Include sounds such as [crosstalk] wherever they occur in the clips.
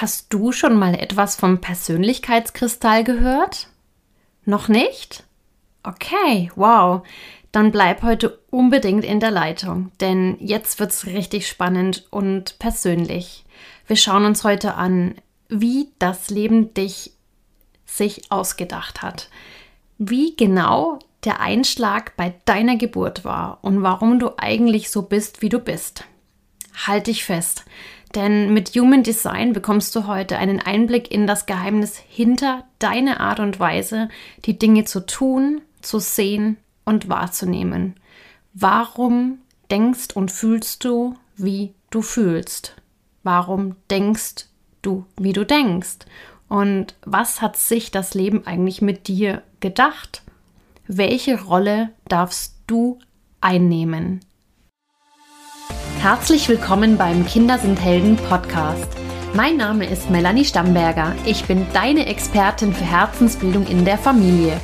Hast du schon mal etwas vom Persönlichkeitskristall gehört? Noch nicht? Okay, wow. Dann bleib heute unbedingt in der Leitung, denn jetzt wird's richtig spannend und persönlich. Wir schauen uns heute an, wie das Leben dich sich ausgedacht hat. Wie genau der Einschlag bei deiner Geburt war und warum du eigentlich so bist, wie du bist. Halt dich fest, denn mit Human Design bekommst du heute einen Einblick in das Geheimnis hinter deine Art und Weise, die Dinge zu tun, zu sehen und wahrzunehmen. Warum denkst und fühlst du, wie du fühlst? Warum denkst du, wie du denkst? Und was hat sich das Leben eigentlich mit dir gedacht? Welche Rolle darfst du einnehmen? Herzlich willkommen beim Kinder sind Helden Podcast. Mein Name ist Melanie Stamberger. Ich bin deine Expertin für Herzensbildung in der Familie.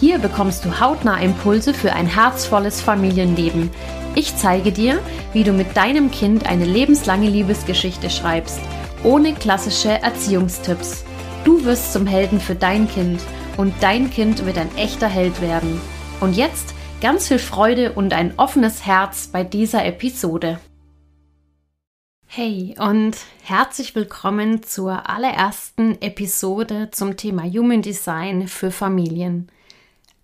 Hier bekommst du hautnah Impulse für ein herzvolles Familienleben. Ich zeige dir, wie du mit deinem Kind eine lebenslange Liebesgeschichte schreibst, ohne klassische Erziehungstipps. Du wirst zum Helden für dein Kind und dein Kind wird ein echter Held werden. Und jetzt ganz viel Freude und ein offenes Herz bei dieser Episode. Hey und herzlich willkommen zur allerersten Episode zum Thema Human Design für Familien.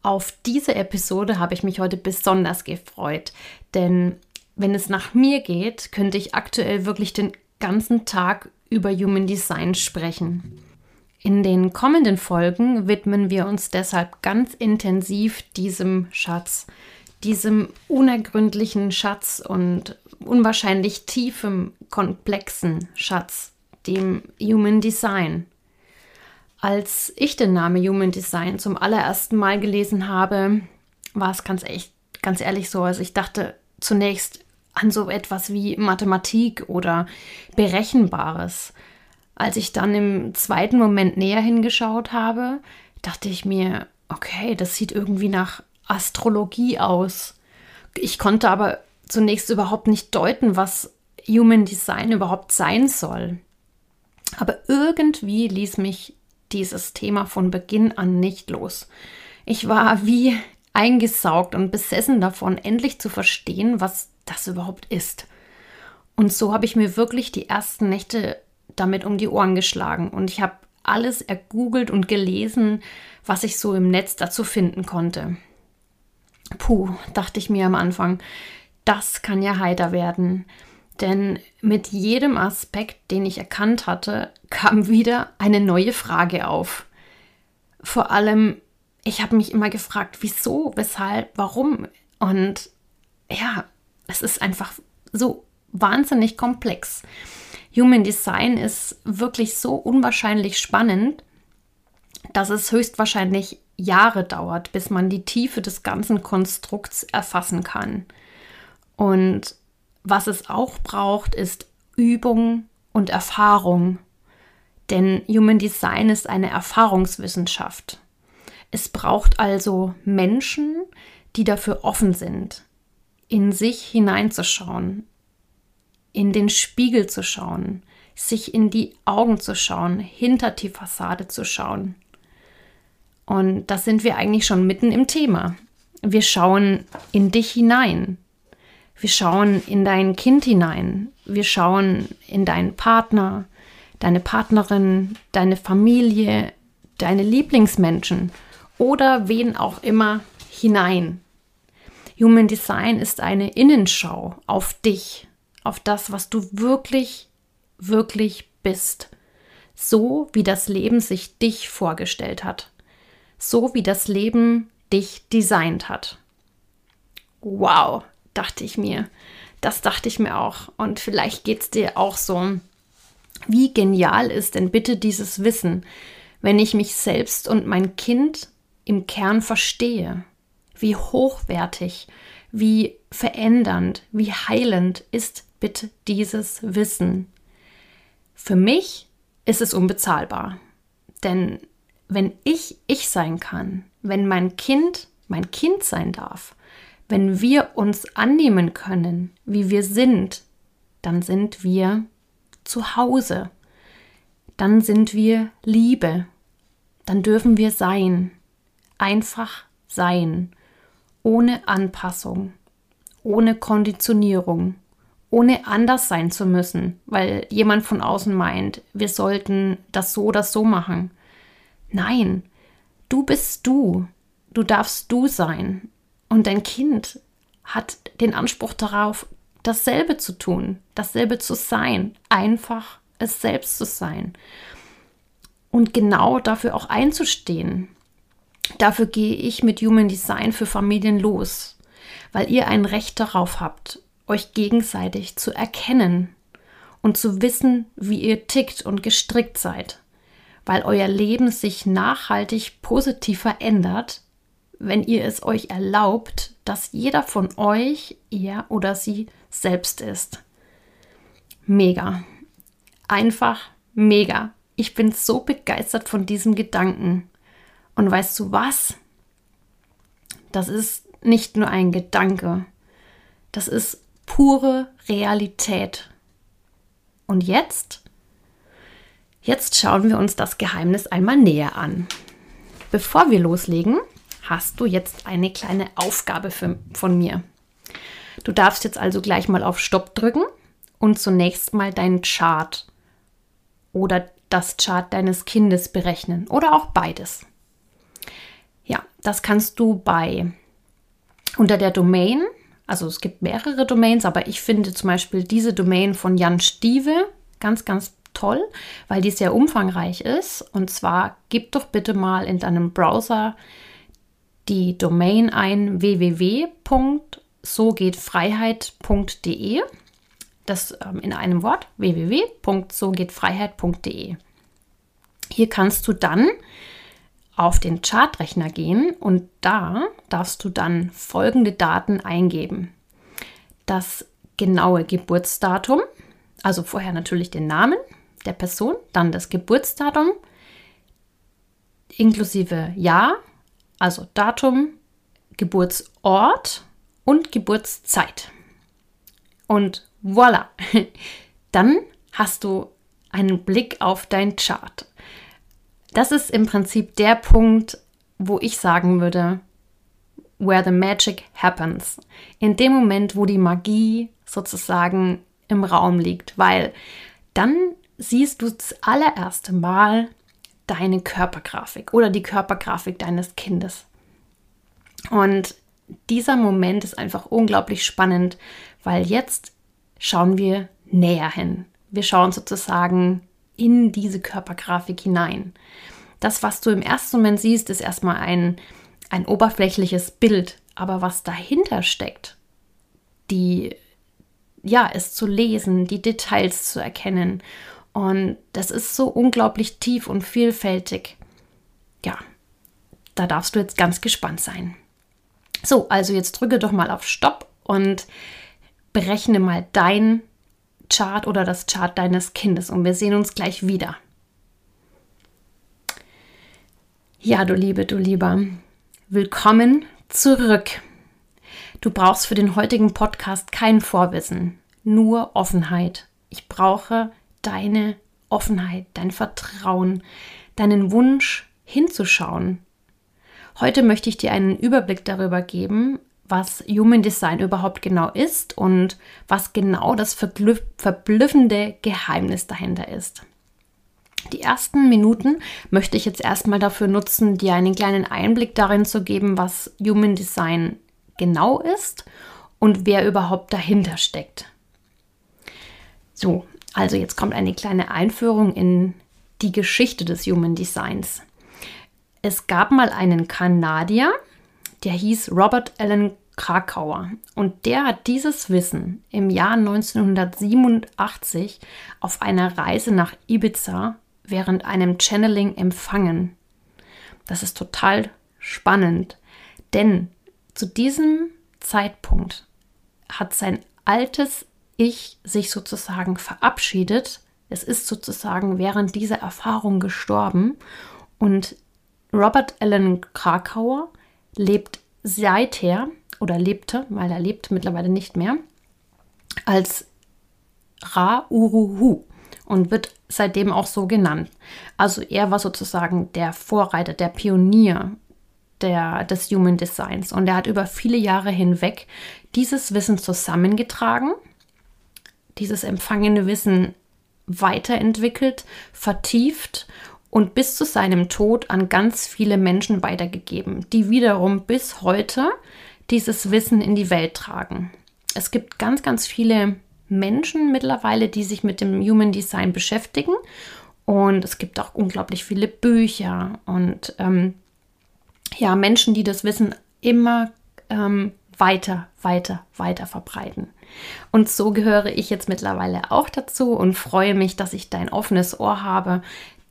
Auf diese Episode habe ich mich heute besonders gefreut, denn wenn es nach mir geht, könnte ich aktuell wirklich den ganzen Tag über Human Design sprechen. In den kommenden Folgen widmen wir uns deshalb ganz intensiv diesem Schatz, diesem unergründlichen Schatz und unwahrscheinlich tiefem, komplexen Schatz, dem Human Design. Als ich den Namen Human Design zum allerersten Mal gelesen habe, war es ganz echt, ganz ehrlich so. Also ich dachte zunächst an so etwas wie Mathematik oder Berechenbares. Als ich dann im zweiten Moment näher hingeschaut habe, dachte ich mir, okay, das sieht irgendwie nach Astrologie aus. Ich konnte aber zunächst überhaupt nicht deuten, was Human Design überhaupt sein soll. Aber irgendwie ließ mich dieses Thema von Beginn an nicht los. Ich war wie eingesaugt und besessen davon, endlich zu verstehen, was das überhaupt ist. Und so habe ich mir wirklich die ersten Nächte damit um die Ohren geschlagen und ich habe alles ergoogelt und gelesen, was ich so im Netz dazu finden konnte. Puh, dachte ich mir am Anfang, das kann ja heiter werden. Denn mit jedem Aspekt, den ich erkannt hatte, [laughs] kam wieder eine neue Frage auf. Vor allem, ich habe mich immer gefragt, wieso, weshalb, warum. Und ja, es ist einfach so wahnsinnig komplex. Human Design ist wirklich so unwahrscheinlich spannend, dass es höchstwahrscheinlich Jahre dauert, bis man die Tiefe des ganzen Konstrukts erfassen kann. Und was es auch braucht, ist Übung und Erfahrung. Denn Human Design ist eine Erfahrungswissenschaft. Es braucht also Menschen, die dafür offen sind, in sich hineinzuschauen, in den Spiegel zu schauen, sich in die Augen zu schauen, hinter die Fassade zu schauen. Und da sind wir eigentlich schon mitten im Thema. Wir schauen in dich hinein. Wir schauen in dein Kind hinein. Wir schauen in deinen Partner, deine Partnerin, deine Familie, deine Lieblingsmenschen oder wen auch immer hinein. Human Design ist eine Innenschau auf dich, auf das, was du wirklich, wirklich bist. So wie das Leben sich dich vorgestellt hat. So wie das Leben dich designt hat. Wow, dachte ich mir. Das dachte ich mir auch. Und vielleicht geht es dir auch so. Wie genial ist denn bitte dieses Wissen, wenn ich mich selbst und mein Kind im Kern verstehe? Wie hochwertig, wie verändernd, wie heilend ist bitte dieses Wissen? Für mich ist es unbezahlbar. Denn wenn ich ich sein kann, wenn mein Kind mein Kind sein darf, wenn wir uns annehmen können, wie wir sind, dann sind wir zu Hause. dann sind wir Liebe. Dann dürfen wir sein. Einfach sein. Ohne Anpassung. Ohne Konditionierung. Ohne anders sein zu müssen, weil jemand von außen meint, wir sollten das so oder so machen. Nein, du bist du. Du darfst du sein. Und dein Kind hat den Anspruch darauf, dasselbe zu tun, dasselbe zu sein, einfach es selbst zu sein und genau dafür auch einzustehen. Dafür gehe ich mit Human Design für Familien los, weil ihr ein Recht darauf habt, euch gegenseitig zu erkennen und zu wissen, wie ihr tickt und gestrickt seid, weil euer Leben sich nachhaltig positiv verändert, wenn ihr es euch erlaubt, dass jeder von euch er oder sie selbst ist. Mega. Einfach mega. Ich bin so begeistert von diesem Gedanken. Und weißt du was? Das ist nicht nur ein Gedanke. Das ist pure Realität. Und jetzt? Jetzt schauen wir uns das Geheimnis einmal näher an. Bevor wir loslegen, hast du jetzt eine kleine Aufgabe für, von mir. Du darfst jetzt also gleich mal auf Stopp drücken und zunächst mal deinen Chart oder das Chart deines Kindes berechnen oder auch beides. Ja, das kannst du bei unter der Domain, also es gibt mehrere Domains, aber ich finde zum Beispiel diese Domain von Jan Stieve ganz, ganz toll, weil die sehr umfangreich ist. Und zwar gib doch bitte mal in deinem Browser die Domain ein www.sogehtfreiheit.de. Das ähm, in einem Wort www.sogehtfreiheit.de. Hier kannst du dann auf den Chartrechner gehen und da darfst du dann folgende Daten eingeben. Das genaue Geburtsdatum, also vorher natürlich den Namen der Person, dann das Geburtsdatum inklusive Jahr, also Datum, Geburtsort und Geburtszeit. Und voilà, [laughs] dann hast du einen Blick auf dein Chart. Das ist im Prinzip der Punkt, wo ich sagen würde, where the magic happens. In dem Moment, wo die Magie sozusagen im Raum liegt, weil dann siehst du das allererste Mal deine Körpergrafik oder die Körpergrafik deines Kindes. Und dieser Moment ist einfach unglaublich spannend, weil jetzt schauen wir näher hin. Wir schauen sozusagen in diese Körpergrafik hinein. Das, was du im ersten Moment siehst, ist erstmal ein, ein oberflächliches Bild, aber was dahinter steckt, die ja, es zu lesen, die Details zu erkennen und das ist so unglaublich tief und vielfältig. Ja, da darfst du jetzt ganz gespannt sein. So, also jetzt drücke doch mal auf Stopp und berechne mal dein Chart oder das Chart deines Kindes und wir sehen uns gleich wieder. Ja, du Liebe, du Lieber, willkommen zurück. Du brauchst für den heutigen Podcast kein Vorwissen, nur Offenheit. Ich brauche deine Offenheit, dein Vertrauen, deinen Wunsch hinzuschauen. Heute möchte ich dir einen Überblick darüber geben, was Human Design überhaupt genau ist und was genau das verblüffende Geheimnis dahinter ist. Die ersten Minuten möchte ich jetzt erstmal dafür nutzen, dir einen kleinen Einblick darin zu geben, was Human Design genau ist und wer überhaupt dahinter steckt. So, also jetzt kommt eine kleine Einführung in die Geschichte des Human Designs. Es gab mal einen Kanadier, der hieß Robert Allen Krakauer und der hat dieses Wissen im Jahr 1987 auf einer Reise nach Ibiza während einem Channeling empfangen. Das ist total spannend, denn zu diesem Zeitpunkt hat sein altes ich sich sozusagen verabschiedet. Es ist sozusagen während dieser Erfahrung gestorben. Und Robert Allen Krakauer lebt seither oder lebte, weil er lebt mittlerweile nicht mehr, als Ra Uruhu und wird seitdem auch so genannt. Also er war sozusagen der Vorreiter, der Pionier der, des Human Designs und er hat über viele Jahre hinweg dieses Wissen zusammengetragen, dieses empfangene Wissen weiterentwickelt, vertieft und bis zu seinem Tod an ganz viele Menschen weitergegeben, die wiederum bis heute dieses Wissen in die Welt tragen. Es gibt ganz, ganz viele Menschen mittlerweile, die sich mit dem Human Design beschäftigen. Und es gibt auch unglaublich viele Bücher und ähm, ja, Menschen, die das Wissen immer ähm, weiter, weiter, weiter verbreiten. Und so gehöre ich jetzt mittlerweile auch dazu und freue mich, dass ich dein offenes Ohr habe,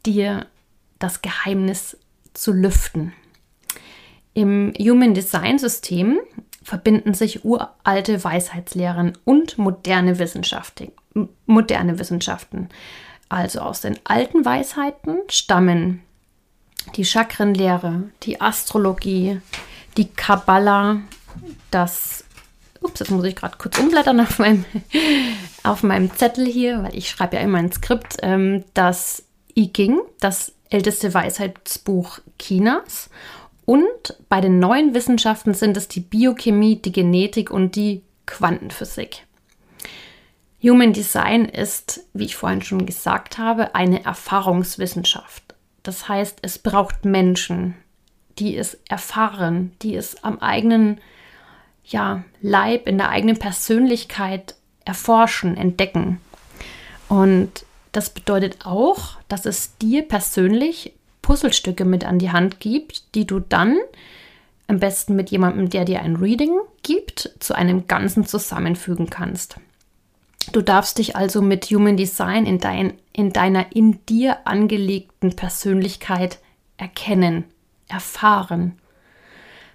dir das Geheimnis zu lüften. Im Human Design System verbinden sich uralte Weisheitslehren und moderne Wissenschaften. Moderne Wissenschaften. Also aus den alten Weisheiten stammen die Chakrenlehre, die Astrologie, die Kabbala, das Ups, jetzt muss ich gerade kurz umblättern auf meinem, [laughs] auf meinem Zettel hier, weil ich schreibe ja immer ein Skript, ähm, das I Ching, das älteste Weisheitsbuch Chinas und bei den neuen Wissenschaften sind es die Biochemie, die Genetik und die Quantenphysik. Human Design ist, wie ich vorhin schon gesagt habe, eine Erfahrungswissenschaft. Das heißt, es braucht Menschen, die es erfahren, die es am eigenen ja, Leib, in der eigenen Persönlichkeit erforschen, entdecken. Und das bedeutet auch, dass es dir persönlich Puzzlestücke mit an die Hand gibt, die du dann am besten mit jemandem, der dir ein Reading gibt, zu einem Ganzen zusammenfügen kannst. Du darfst dich also mit Human Design in, dein, in deiner in dir angelegten Persönlichkeit erkennen, erfahren.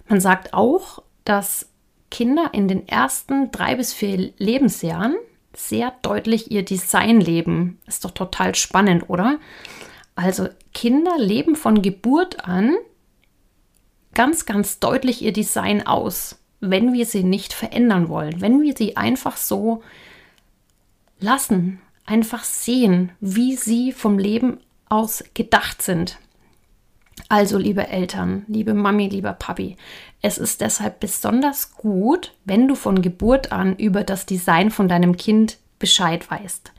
Man sagt auch, dass Kinder in den ersten drei bis vier Lebensjahren sehr deutlich ihr Design leben. Ist doch total spannend, oder? Also Kinder leben von Geburt an ganz, ganz deutlich ihr Design aus, wenn wir sie nicht verändern wollen, wenn wir sie einfach so lassen, einfach sehen, wie sie vom Leben aus gedacht sind. Also, liebe Eltern, liebe Mami, lieber Papi, es ist deshalb besonders gut, wenn du von Geburt an über das Design von deinem Kind Bescheid weißt.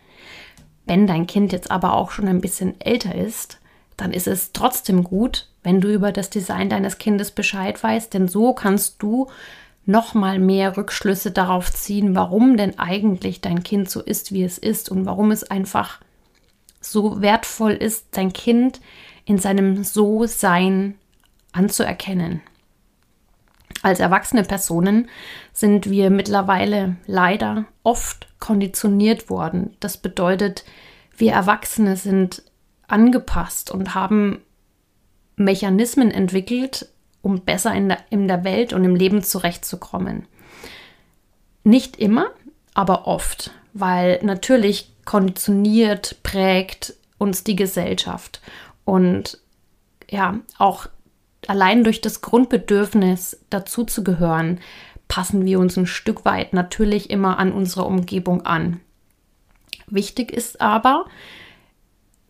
Wenn dein Kind jetzt aber auch schon ein bisschen älter ist, dann ist es trotzdem gut, wenn du über das Design deines Kindes Bescheid weißt, denn so kannst du noch mal mehr Rückschlüsse darauf ziehen, warum denn eigentlich dein Kind so ist, wie es ist und warum es einfach so wertvoll ist, dein Kind in seinem So-Sein anzuerkennen. Als erwachsene Personen sind wir mittlerweile leider oft konditioniert worden. Das bedeutet, wir Erwachsene sind angepasst und haben Mechanismen entwickelt, um besser in der, in der Welt und im Leben zurechtzukommen. Nicht immer, aber oft, weil natürlich konditioniert, prägt uns die Gesellschaft. Und ja, auch allein durch das Grundbedürfnis dazuzugehören, passen wir uns ein Stück weit natürlich immer an unsere Umgebung an. Wichtig ist aber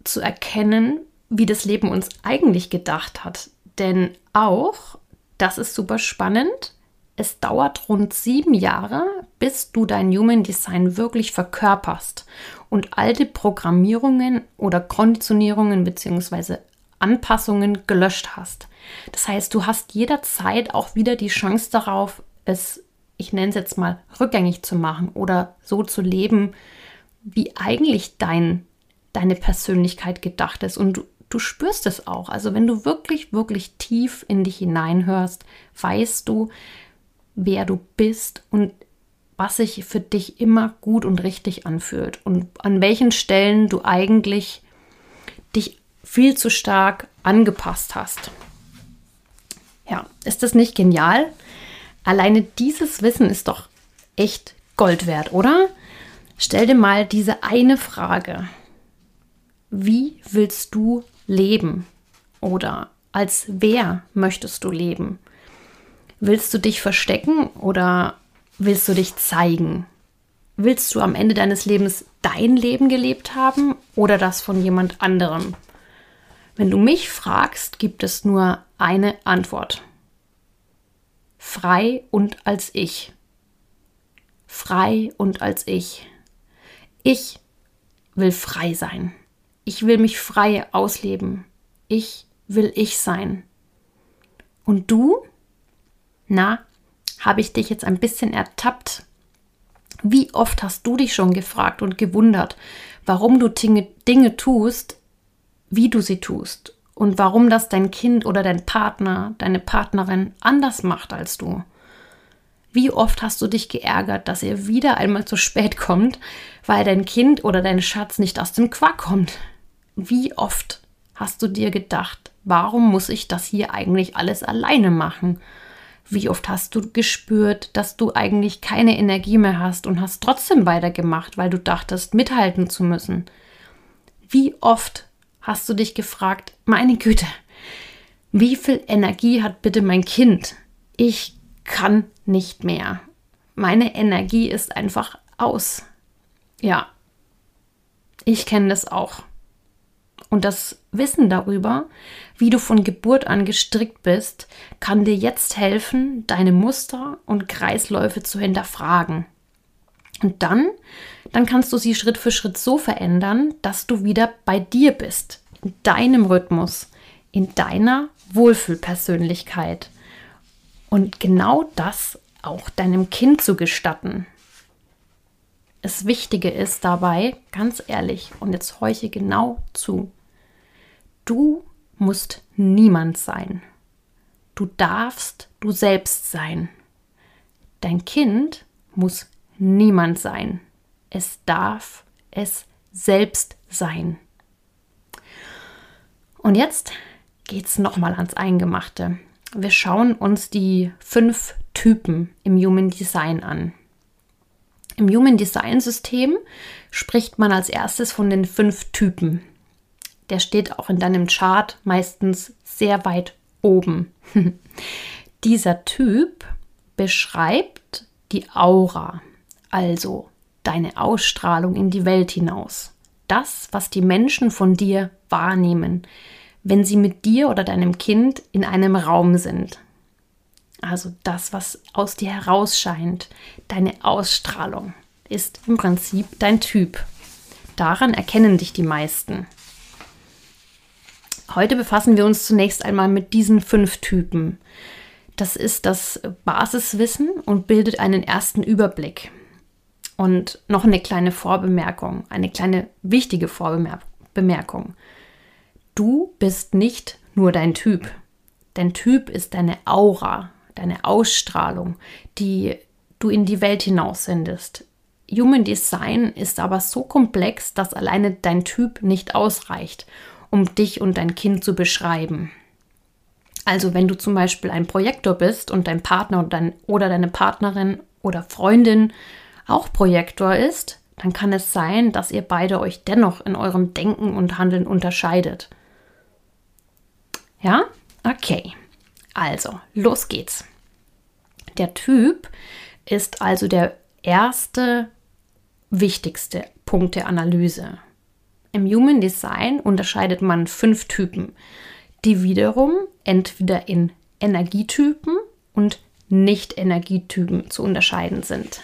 zu erkennen, wie das Leben uns eigentlich gedacht hat. Denn auch, das ist super spannend, es dauert rund sieben Jahre, bis du dein Human Design wirklich verkörperst und alte Programmierungen oder Konditionierungen bzw. Anpassungen gelöscht hast. Das heißt, du hast jederzeit auch wieder die Chance darauf, es, ich nenne es jetzt mal, rückgängig zu machen oder so zu leben, wie eigentlich dein, deine Persönlichkeit gedacht ist. Und du, du spürst es auch. Also wenn du wirklich, wirklich tief in dich hineinhörst, weißt du, wer du bist und was sich für dich immer gut und richtig anfühlt und an welchen Stellen du eigentlich dich viel zu stark angepasst hast. Ja, ist das nicht genial? Alleine dieses Wissen ist doch echt Gold wert, oder? Stell dir mal diese eine Frage. Wie willst du leben? Oder als wer möchtest du leben? Willst du dich verstecken oder willst du dich zeigen? Willst du am Ende deines Lebens dein Leben gelebt haben oder das von jemand anderem? Wenn du mich fragst, gibt es nur eine Antwort. Frei und als ich. Frei und als ich. Ich will frei sein. Ich will mich frei ausleben. Ich will ich sein. Und du? Na, habe ich dich jetzt ein bisschen ertappt? Wie oft hast du dich schon gefragt und gewundert, warum du Dinge, Dinge tust, wie du sie tust und warum das dein Kind oder dein Partner, deine Partnerin anders macht als du? Wie oft hast du dich geärgert, dass ihr wieder einmal zu spät kommt, weil dein Kind oder dein Schatz nicht aus dem Quark kommt? Wie oft hast du dir gedacht, warum muss ich das hier eigentlich alles alleine machen? Wie oft hast du gespürt, dass du eigentlich keine Energie mehr hast und hast trotzdem weitergemacht, weil du dachtest, mithalten zu müssen? Wie oft hast du dich gefragt, meine Güte, wie viel Energie hat bitte mein Kind? Ich kann nicht mehr. Meine Energie ist einfach aus. Ja, ich kenne das auch. Und das Wissen darüber, wie du von Geburt an gestrickt bist, kann dir jetzt helfen, deine Muster und Kreisläufe zu hinterfragen. Und dann, dann kannst du sie Schritt für Schritt so verändern, dass du wieder bei dir bist, in deinem Rhythmus, in deiner Wohlfühlpersönlichkeit. Und genau das auch deinem Kind zu gestatten. Das Wichtige ist dabei, ganz ehrlich, und jetzt horche genau zu, Du musst niemand sein. Du darfst du selbst sein. Dein Kind muss niemand sein. Es darf es selbst sein. Und jetzt geht's nochmal ans Eingemachte. Wir schauen uns die fünf Typen im Human Design an. Im Human Design System spricht man als erstes von den fünf Typen der steht auch in deinem Chart meistens sehr weit oben. [laughs] Dieser Typ beschreibt die Aura, also deine Ausstrahlung in die Welt hinaus. Das, was die Menschen von dir wahrnehmen, wenn sie mit dir oder deinem Kind in einem Raum sind. Also das, was aus dir herausscheint, deine Ausstrahlung, ist im Prinzip dein Typ. Daran erkennen dich die meisten. Heute befassen wir uns zunächst einmal mit diesen fünf Typen. Das ist das Basiswissen und bildet einen ersten Überblick. Und noch eine kleine Vorbemerkung, eine kleine wichtige Vorbemerkung. Du bist nicht nur dein Typ. Dein Typ ist deine Aura, deine Ausstrahlung, die du in die Welt hinaus sendest. Human Design ist aber so komplex, dass alleine dein Typ nicht ausreicht um dich und dein Kind zu beschreiben. Also wenn du zum Beispiel ein Projektor bist und dein Partner oder, dein, oder deine Partnerin oder Freundin auch Projektor ist, dann kann es sein, dass ihr beide euch dennoch in eurem Denken und Handeln unterscheidet. Ja? Okay. Also, los geht's. Der Typ ist also der erste wichtigste Punkt der Analyse. Im Human Design unterscheidet man fünf Typen, die wiederum entweder in Energietypen und Nicht-Energietypen zu unterscheiden sind.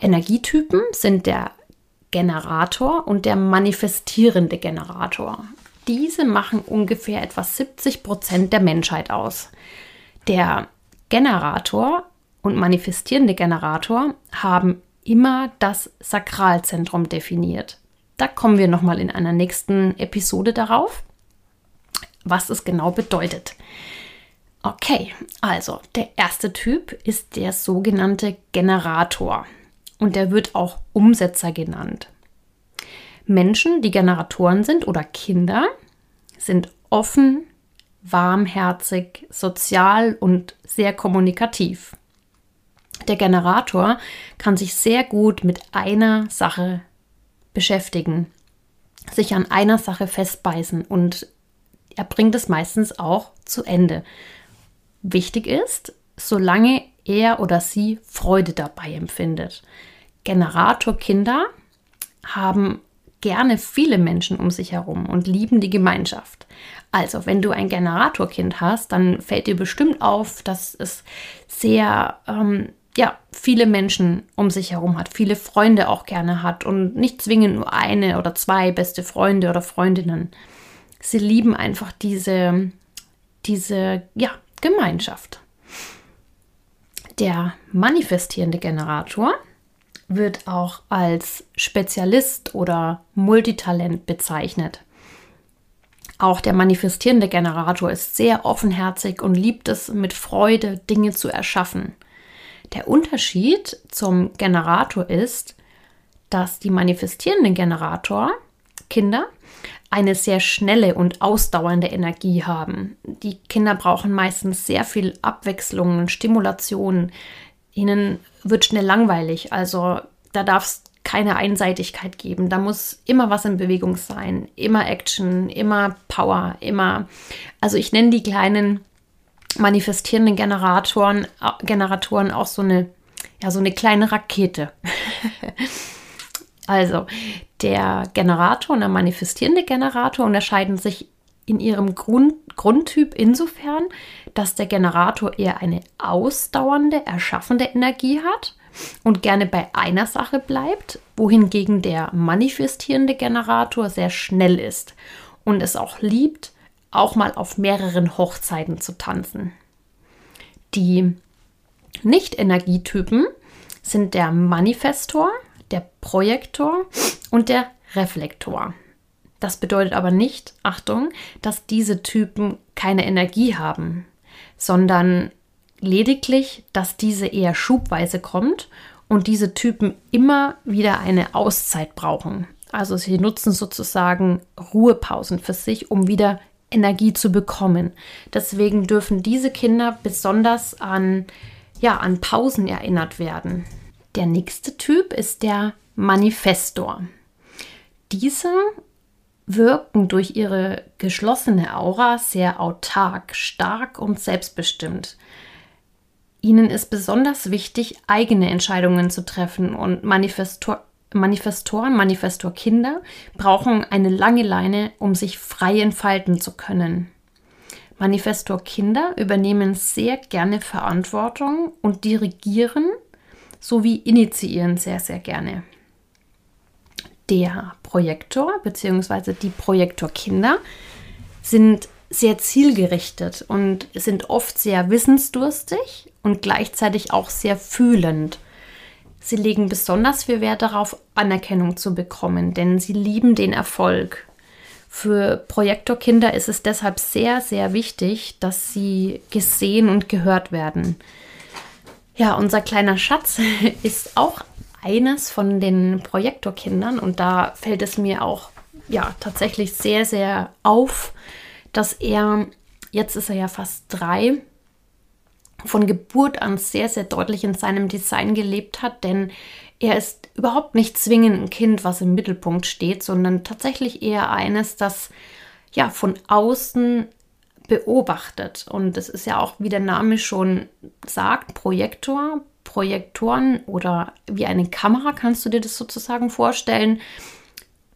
Energietypen sind der Generator und der manifestierende Generator. Diese machen ungefähr etwa 70 Prozent der Menschheit aus. Der Generator und manifestierende Generator haben immer das Sakralzentrum definiert. Da kommen wir nochmal in einer nächsten Episode darauf, was es genau bedeutet. Okay, also der erste Typ ist der sogenannte Generator und der wird auch Umsetzer genannt. Menschen, die Generatoren sind oder Kinder, sind offen, warmherzig, sozial und sehr kommunikativ. Der Generator kann sich sehr gut mit einer Sache beschäftigen, sich an einer Sache festbeißen und er bringt es meistens auch zu Ende. Wichtig ist, solange er oder sie Freude dabei empfindet. Generatorkinder haben gerne viele Menschen um sich herum und lieben die Gemeinschaft. Also, wenn du ein Generatorkind hast, dann fällt dir bestimmt auf, dass es sehr, ähm, ja, viele Menschen um sich herum hat, viele Freunde auch gerne hat und nicht zwingend nur eine oder zwei beste Freunde oder Freundinnen. Sie lieben einfach diese, diese, ja, Gemeinschaft. Der manifestierende Generator wird auch als Spezialist oder Multitalent bezeichnet. Auch der manifestierende Generator ist sehr offenherzig und liebt es mit Freude, Dinge zu erschaffen. Der Unterschied zum Generator ist, dass die manifestierenden Generator, Kinder, eine sehr schnelle und ausdauernde Energie haben. Die Kinder brauchen meistens sehr viel Abwechslung und Stimulation. Ihnen wird schnell langweilig, also da darf es keine Einseitigkeit geben. Da muss immer was in Bewegung sein, immer Action, immer Power, immer. Also ich nenne die kleinen manifestierenden Generatoren, äh, Generatoren auch so eine, ja, so eine kleine Rakete. [laughs] also der Generator und der manifestierende Generator unterscheiden sich in ihrem Grund, Grundtyp insofern, dass der Generator eher eine ausdauernde, erschaffende Energie hat und gerne bei einer Sache bleibt, wohingegen der manifestierende Generator sehr schnell ist und es auch liebt, auch mal auf mehreren Hochzeiten zu tanzen. Die Nicht-Energietypen sind der Manifestor, der Projektor und der Reflektor. Das bedeutet aber nicht, Achtung, dass diese Typen keine Energie haben, sondern lediglich, dass diese eher schubweise kommt und diese Typen immer wieder eine Auszeit brauchen. Also sie nutzen sozusagen Ruhepausen für sich, um wieder Energie zu bekommen. Deswegen dürfen diese Kinder besonders an, ja, an Pausen erinnert werden. Der nächste Typ ist der Manifestor. Diese wirken durch ihre geschlossene Aura sehr autark, stark und selbstbestimmt. Ihnen ist besonders wichtig, eigene Entscheidungen zu treffen und Manifestor Manifestoren, Manifestorkinder brauchen eine lange Leine, um sich frei entfalten zu können. Manifestorkinder übernehmen sehr gerne Verantwortung und dirigieren sowie initiieren sehr, sehr gerne. Der Projektor bzw. die Projektorkinder sind sehr zielgerichtet und sind oft sehr wissensdurstig und gleichzeitig auch sehr fühlend. Sie legen besonders viel Wert darauf, Anerkennung zu bekommen, denn sie lieben den Erfolg. Für Projektorkinder ist es deshalb sehr, sehr wichtig, dass sie gesehen und gehört werden. Ja, unser kleiner Schatz [laughs] ist auch eines von den Projektorkindern und da fällt es mir auch ja tatsächlich sehr, sehr auf, dass er, jetzt ist er ja fast drei, von Geburt an sehr, sehr deutlich in seinem Design gelebt hat, denn er ist überhaupt nicht zwingend ein Kind, was im Mittelpunkt steht, sondern tatsächlich eher eines, das ja von außen beobachtet. Und es ist ja auch, wie der Name schon sagt, Projektor, Projektoren oder wie eine Kamera, kannst du dir das sozusagen vorstellen,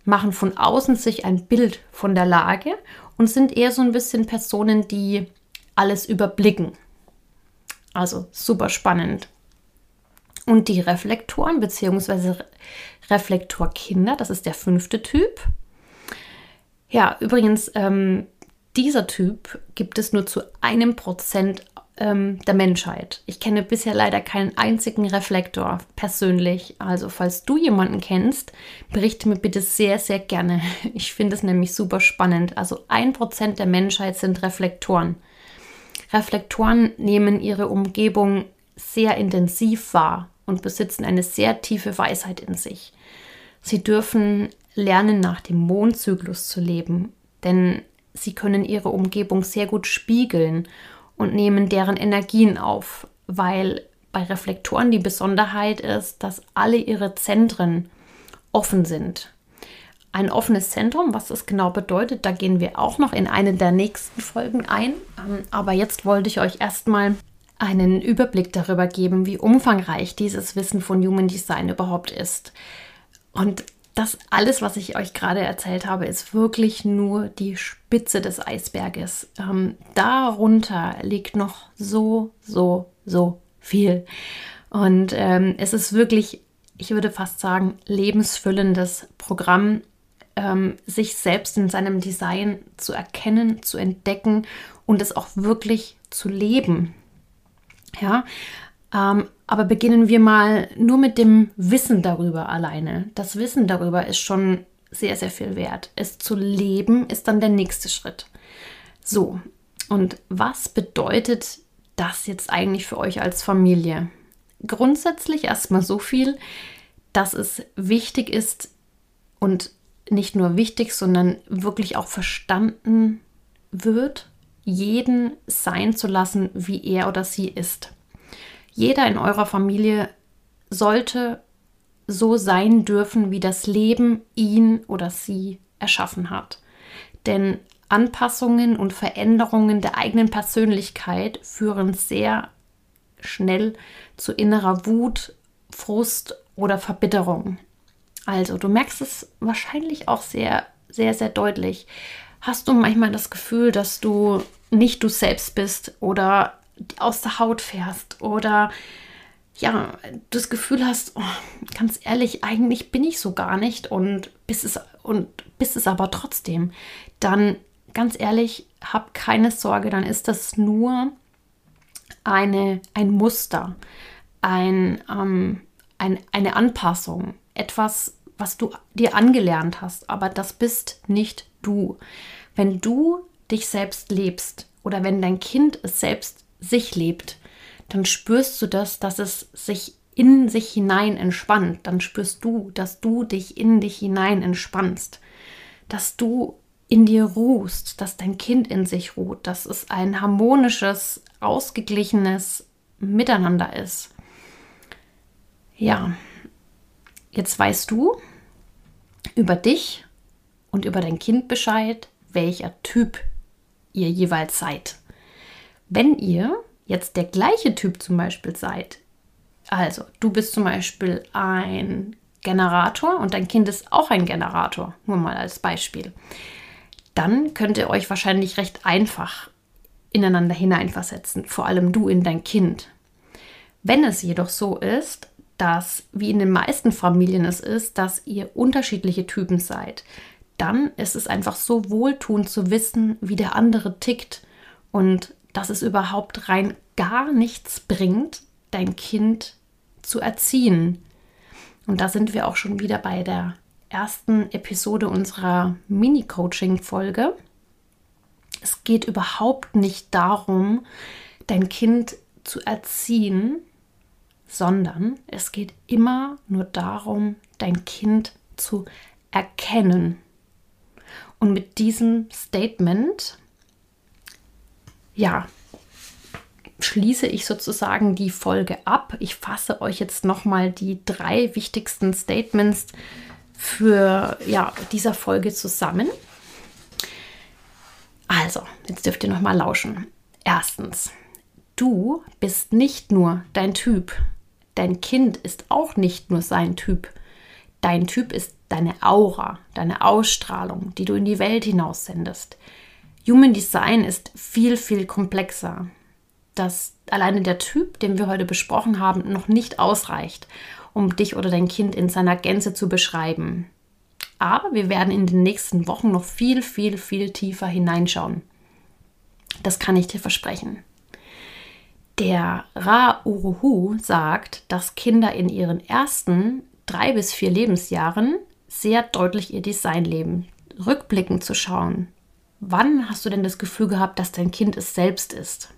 machen von außen sich ein Bild von der Lage und sind eher so ein bisschen Personen, die alles überblicken. Also super spannend. Und die Reflektoren bzw. Reflektorkinder, das ist der fünfte Typ. Ja, übrigens, ähm, dieser Typ gibt es nur zu einem Prozent ähm, der Menschheit. Ich kenne bisher leider keinen einzigen Reflektor persönlich. Also falls du jemanden kennst, berichte mir bitte sehr, sehr gerne. [laughs] Ich finde es nämlich super spannend. Also ein Prozent der Menschheit sind Reflektoren. Reflektoren nehmen ihre Umgebung sehr intensiv wahr und besitzen eine sehr tiefe Weisheit in sich. Sie dürfen lernen, nach dem Mondzyklus zu leben, denn sie können ihre Umgebung sehr gut spiegeln und nehmen deren Energien auf, weil bei Reflektoren die Besonderheit ist, dass alle ihre Zentren offen sind. Ein offenes Zentrum, was das genau bedeutet, da gehen wir auch noch in eine der nächsten Folgen ein. Ähm, aber jetzt wollte ich euch erstmal einen Überblick darüber geben, wie umfangreich dieses Wissen von Human Design überhaupt ist. Und das alles, was ich euch gerade erzählt habe, ist wirklich nur die Spitze des Eisberges. Ähm, darunter liegt noch so, so, so viel. Und ähm, es ist wirklich, ich würde fast sagen, lebensfüllendes Programm, ähm, sich selbst in seinem Design zu erkennen, zu entdecken und es auch wirklich zu leben. Ja, ähm, aber beginnen wir mal nur mit dem Wissen darüber alleine. Das Wissen darüber ist schon sehr, sehr viel wert. Es zu leben ist dann der nächste Schritt. So, und was bedeutet das jetzt eigentlich für euch als Familie? Grundsätzlich erstmal so viel, dass es wichtig ist und nicht nur wichtig, sondern wirklich auch verstanden wird, jeden sein zu lassen, wie er oder sie ist. Jeder in eurer Familie sollte so sein dürfen, wie das Leben ihn oder sie erschaffen hat. Denn Anpassungen und Veränderungen der eigenen Persönlichkeit führen sehr schnell zu innerer Wut, Frust oder Verbitterung. Also, du merkst es wahrscheinlich auch sehr, sehr, sehr deutlich. Hast du manchmal das Gefühl, dass du nicht du selbst bist oder aus der Haut fährst oder ja, das Gefühl hast, oh, ganz ehrlich, eigentlich bin ich so gar nicht und bist es und bist es aber trotzdem, dann ganz ehrlich, hab keine Sorge, dann ist das nur eine, ein Muster, ein, ähm, ein, eine Anpassung, etwas, was du dir angelernt hast, aber das bist nicht du. Wenn du dich selbst lebst oder wenn dein Kind es selbst sich lebt, dann spürst du das, dass es sich in sich hinein entspannt. Dann spürst du, dass du dich in dich hinein entspannst, dass du in dir ruhst, dass dein Kind in sich ruht, dass es ein harmonisches, ausgeglichenes Miteinander ist. Ja, jetzt weißt du über dich und über dein Kind Bescheid, welcher Typ ihr jeweils seid. Wenn ihr jetzt der gleiche Typ zum Beispiel seid, also du bist zum Beispiel ein Generator und dein Kind ist auch ein Generator, nur mal als Beispiel, dann könnt ihr euch wahrscheinlich recht einfach ineinander hineinversetzen, vor allem du in dein Kind. Wenn es jedoch so ist, dass, wie in den meisten Familien es ist, dass ihr unterschiedliche Typen seid, dann ist es einfach so wohltuend zu wissen, wie der andere tickt und dass es überhaupt rein gar nichts bringt, dein Kind zu erziehen. Und da sind wir auch schon wieder bei der ersten Episode unserer Mini-Coaching-Folge. Es geht überhaupt nicht darum, dein Kind zu erziehen, sondern es geht immer nur darum, dein Kind zu erkennen. Und mit diesem Statement ja, schließe ich sozusagen die Folge ab. Ich fasse euch jetzt nochmal die drei wichtigsten Statements für ja, dieser Folge zusammen. Also, jetzt dürft ihr nochmal lauschen. Erstens, du bist nicht nur dein Typ. Dein Kind ist auch nicht nur sein Typ. Dein Typ ist deine Aura, deine Ausstrahlung, die du in die Welt hinaus sendest. Human Design ist viel, viel komplexer. Dass alleine der Typ, den wir heute besprochen haben, noch nicht ausreicht, um dich oder dein Kind in seiner Gänze zu beschreiben. Aber wir werden in den nächsten Wochen noch viel, viel, viel tiefer hineinschauen. Das kann ich dir versprechen. Der Ra Uruhu sagt, dass Kinder in ihren ersten drei bis vier Lebensjahren sehr deutlich ihr Design leben. Rückblickend zu schauen, Wann hast du denn das Gefühl gehabt, dass dein Kind es selbst ist?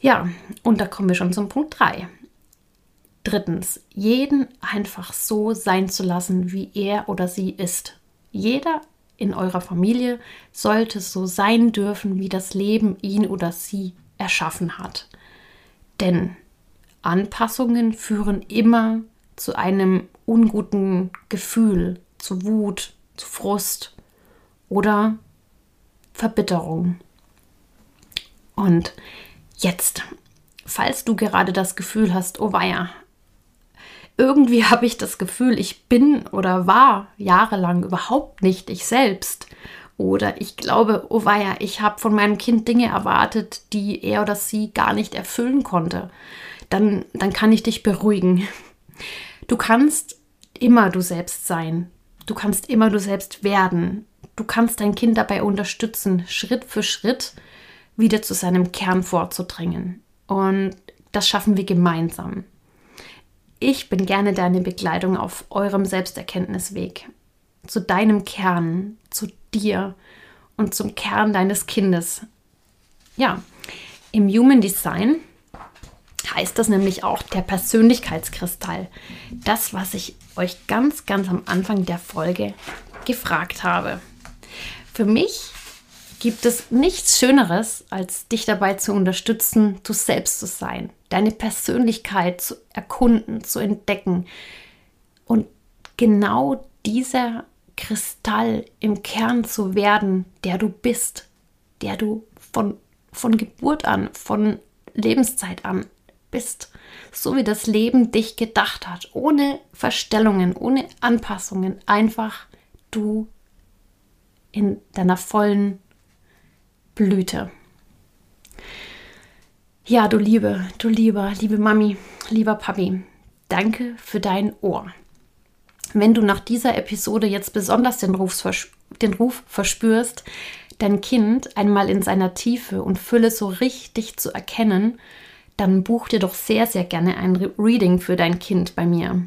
Ja, und da kommen wir schon zum Punkt 3. Drittens, jeden einfach so sein zu lassen, wie er oder sie ist. Jeder in eurer Familie sollte so sein dürfen, wie das Leben ihn oder sie erschaffen hat. Denn Anpassungen führen immer zu einem unguten Gefühl, zu Wut, zu Frust oder Verbitterung. Und Jetzt, falls du gerade das Gefühl hast, oh weia, irgendwie [laughs] habe ich das Gefühl, ich bin oder war jahrelang überhaupt nicht ich selbst. Oder ich glaube, oh weia, ich habe von meinem Kind Dinge erwartet, die er oder sie gar nicht erfüllen konnte. Dann, dann kann ich dich beruhigen. Du kannst immer du selbst sein. Du kannst immer du selbst werden. Du kannst dein Kind dabei unterstützen, Schritt für Schritt wieder zu seinem Kern vorzudringen. Und das schaffen wir gemeinsam. Ich bin gerne deine Begleitung auf eurem Selbsterkenntnisweg. Zu deinem Kern, zu dir und zum Kern deines Kindes. Ja, im Human Design heißt das nämlich auch der Persönlichkeitskristall. Das, was ich euch ganz, ganz am Anfang der Folge gefragt habe. Für mich gibt es nichts Schöneres, als dich dabei zu unterstützen, du selbst zu sein, deine Persönlichkeit zu erkunden, zu entdecken und genau dieser Kristall im Kern zu werden, der du bist, der du von, von Geburt an, von Lebenszeit an bist, so wie das Leben dich gedacht hat, ohne Verstellungen, ohne Anpassungen, einfach du in deiner vollen Blüte. Ja, du Liebe, du Lieber, liebe Mami, lieber Papi, danke für dein Ohr. Wenn du nach dieser Episode jetzt besonders den Ruf, den Ruf verspürst, dein Kind einmal in seiner Tiefe und Fülle so richtig zu erkennen, dann buch dir doch sehr, sehr gerne ein Reading für dein Kind bei mir.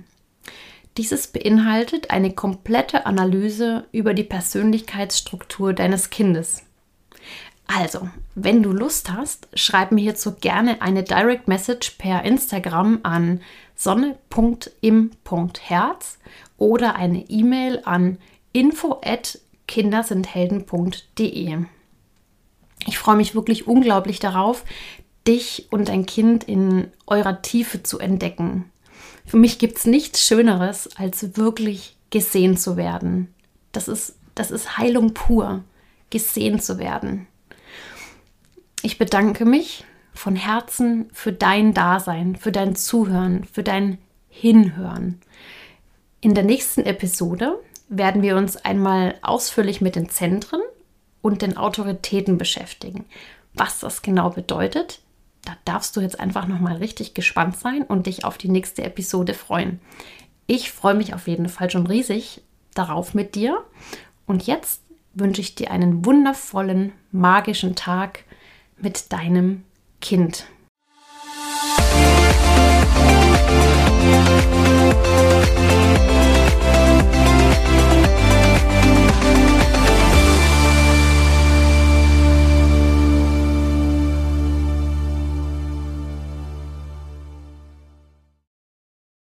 Dieses beinhaltet eine komplette Analyse über die Persönlichkeitsstruktur deines Kindes. Also, wenn du Lust hast, schreib mir hierzu gerne eine Direct Message per Instagram an sonne.im.herz oder eine E-Mail an info@kindersindhelden.de. Ich freue mich wirklich unglaublich darauf, dich und dein Kind in eurer Tiefe zu entdecken. Für mich gibt es nichts Schöneres, als wirklich gesehen zu werden. Das ist, das ist Heilung pur, gesehen zu werden. Ich bedanke mich von Herzen für dein Dasein, für dein Zuhören, für dein Hinhören. In der nächsten Episode werden wir uns einmal ausführlich mit den Zentren und den Autoritäten beschäftigen. Was das genau bedeutet, da darfst du jetzt einfach noch mal richtig gespannt sein und dich auf die nächste Episode freuen. Ich freue mich auf jeden Fall schon riesig darauf mit dir. Und jetzt wünsche ich dir einen wundervollen, magischen Tag mit deinem Kind.